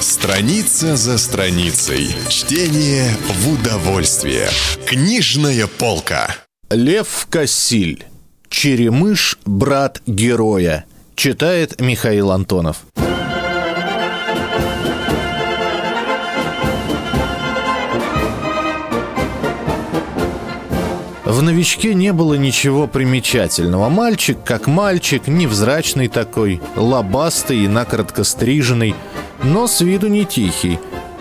Страница за страницей. Чтение в удовольствие. Книжная полка. Лев Кассиль. Черемыш, брат героя. Читает Михаил Антонов. В новичке не было ничего примечательного. Мальчик, как мальчик, невзрачный такой, лобастый и накоротко стриженный, но с виду не тихий.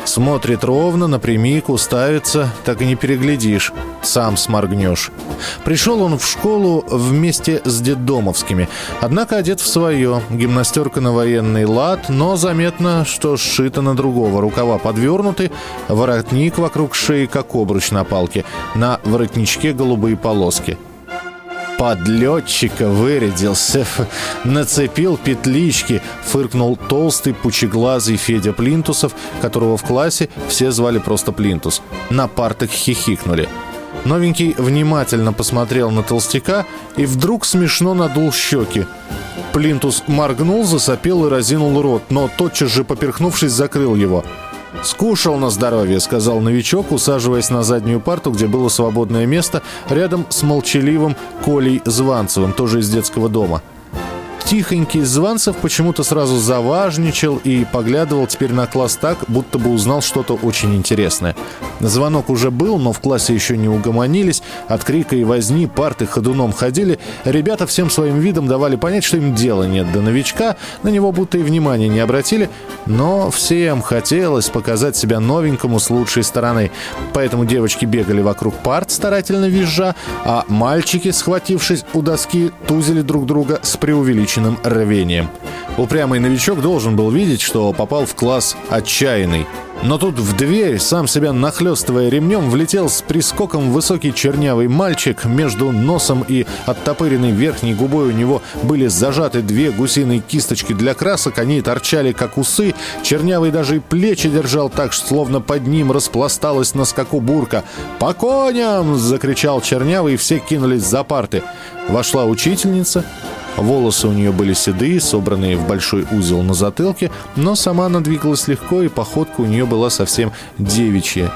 Смотрит ровно, напрямик, уставится, так и не переглядишь, сам сморгнешь. Пришел он в школу вместе с детдомовскими, однако одет в свое, гимнастерка на военный лад, но заметно, что сшито на другого, рукава подвернуты, воротник вокруг шеи, как обруч на палке, на воротничке голубые полоски – подлетчика вырядился, нацепил петлички, фыркнул толстый пучеглазый Федя Плинтусов, которого в классе все звали просто Плинтус. На партах хихикнули. Новенький внимательно посмотрел на толстяка и вдруг смешно надул щеки. Плинтус моргнул, засопел и разинул рот, но тотчас же, поперхнувшись, закрыл его – «Скушал на здоровье», — сказал новичок, усаживаясь на заднюю парту, где было свободное место, рядом с молчаливым Колей Званцевым, тоже из детского дома. Тихонький Званцев почему-то сразу заважничал и поглядывал теперь на класс так, будто бы узнал что-то очень интересное. Звонок уже был, но в классе еще не угомонились. От крика и возни парты ходуном ходили. Ребята всем своим видом давали понять, что им дела нет до новичка. На него будто и внимания не обратили. Но всем хотелось показать себя новенькому с лучшей стороны. Поэтому девочки бегали вокруг парт, старательно визжа, а мальчики, схватившись у доски, тузили друг друга с преувеличенным увеличенным рвением. Упрямый новичок должен был видеть, что попал в класс отчаянный. Но тут в дверь, сам себя нахлестывая ремнем, влетел с прискоком высокий чернявый мальчик. Между носом и оттопыренной верхней губой у него были зажаты две гусиные кисточки для красок. Они торчали, как усы. Чернявый даже и плечи держал так, словно под ним распласталась на скаку бурка. «По коням!» — закричал Чернявый, и все кинулись за парты. Вошла учительница, Волосы у нее были седые, собранные в большой узел на затылке, но сама она двигалась легко, и походка у нее была совсем девичья.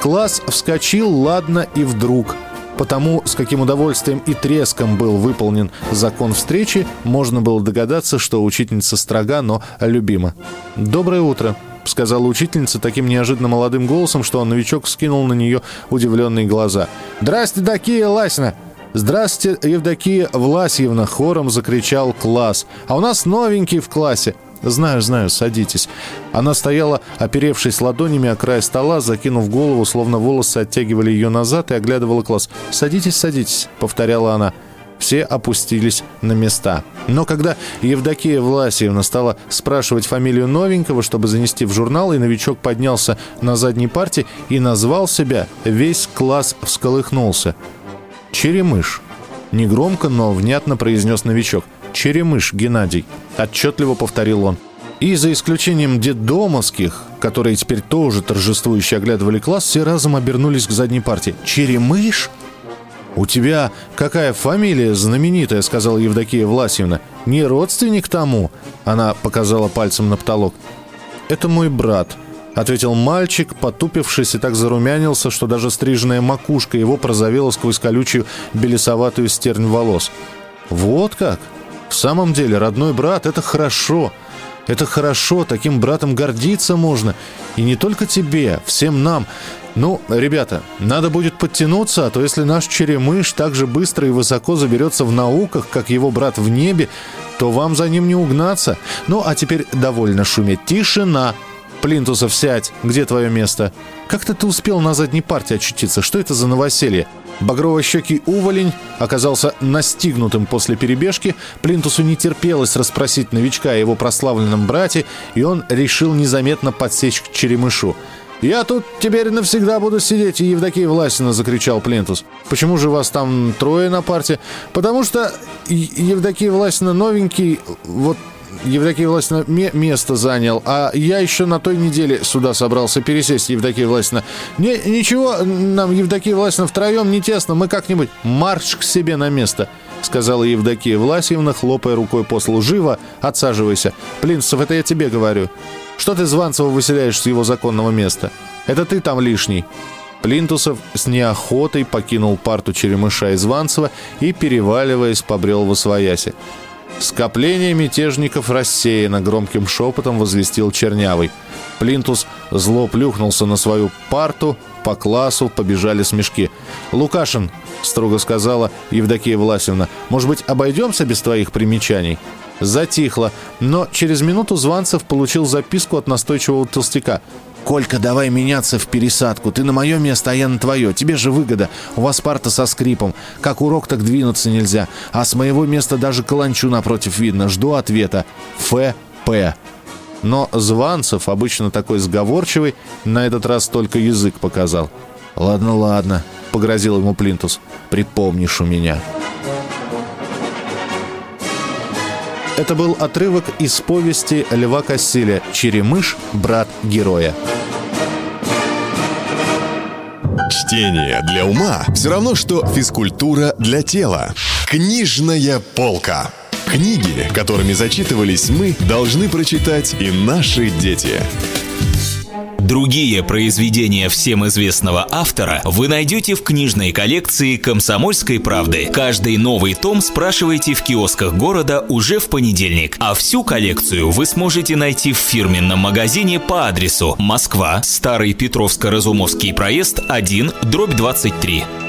Класс вскочил ладно и вдруг. Потому, с каким удовольствием и треском был выполнен закон встречи, можно было догадаться, что учительница строга, но любима. «Доброе утро», — сказала учительница таким неожиданно молодым голосом, что новичок скинул на нее удивленные глаза. «Здрасте, Дакия Ласина!» «Здравствуйте, Евдокия Власьевна!» — хором закричал класс. «А у нас новенький в классе!» «Знаю, знаю, садитесь». Она стояла, оперевшись ладонями о край стола, закинув голову, словно волосы оттягивали ее назад и оглядывала класс. «Садитесь, садитесь», — повторяла она. Все опустились на места. Но когда Евдокия Власьевна стала спрашивать фамилию новенького, чтобы занести в журнал, и новичок поднялся на задней парте и назвал себя, весь класс всколыхнулся. «Черемыш». Негромко, но внятно произнес новичок. «Черемыш, Геннадий», — отчетливо повторил он. И за исключением детдомовских, которые теперь тоже торжествующе оглядывали класс, все разом обернулись к задней партии. «Черемыш?» «У тебя какая фамилия знаменитая?» — сказала Евдокия Власьевна. «Не родственник тому?» — она показала пальцем на потолок. «Это мой брат», ответил мальчик, потупившись и так зарумянился, что даже стриженная макушка его прозовела сквозь колючую белесоватую стернь волос. «Вот как? В самом деле, родной брат — это хорошо!» Это хорошо, таким братом гордиться можно. И не только тебе, всем нам. Ну, ребята, надо будет подтянуться, а то если наш черемыш так же быстро и высоко заберется в науках, как его брат в небе, то вам за ним не угнаться. Ну, а теперь довольно шуметь. Тишина! Плинтусов, сядь! Где твое место? Как-то ты успел на задней парте очутиться? Что это за новоселье?» Багрово-щекий уволень оказался настигнутым после перебежки. Плинтусу не терпелось расспросить новичка о его прославленном брате, и он решил незаметно подсечь к черемышу. «Я тут теперь навсегда буду сидеть, Евдокия Власина!» — закричал Плинтус. «Почему же вас там трое на парте?» «Потому что Евдокия Власина новенький, вот Евдокия Власина место занял, а я еще на той неделе сюда собрался пересесть, Евдокия Власина. Не, ничего, нам, Евдокия Власина, втроем не тесно, мы как-нибудь марш к себе на место. — сказала Евдокия Власьевна, хлопая рукой по столу. «Живо! Отсаживайся! Плинцев, это я тебе говорю. Что ты Званцева выселяешь с его законного места? Это ты там лишний!» Плинтусов с неохотой покинул парту Черемыша и Званцева и, переваливаясь, побрел в освояси. Скопление мятежников рассеяно, громким шепотом возвестил Чернявый. Плинтус зло плюхнулся на свою парту, по классу побежали смешки. «Лукашин», — строго сказала Евдокия Власевна, «может быть, обойдемся без твоих примечаний?» Затихло, но через минуту Званцев получил записку от настойчивого толстяка. «Колька, давай меняться в пересадку. Ты на мое место, а я на твое. Тебе же выгода. У вас парта со скрипом. Как урок, так двинуться нельзя. А с моего места даже каланчу напротив видно. Жду ответа. Ф.П. Но Званцев, обычно такой сговорчивый, на этот раз только язык показал. «Ладно, ладно», — погрозил ему Плинтус. «Припомнишь у меня». Это был отрывок из повести Льва Кассиля «Черемыш. Брат героя». Чтение для ума все равно, что физкультура для тела. Книжная полка. Книги, которыми зачитывались мы, должны прочитать и наши дети. Другие произведения всем известного автора вы найдете в книжной коллекции «Комсомольской правды». Каждый новый том спрашивайте в киосках города уже в понедельник, а всю коллекцию вы сможете найти в фирменном магазине по адресу Москва, Старый Петровско-Разумовский проезд 1, дробь 23.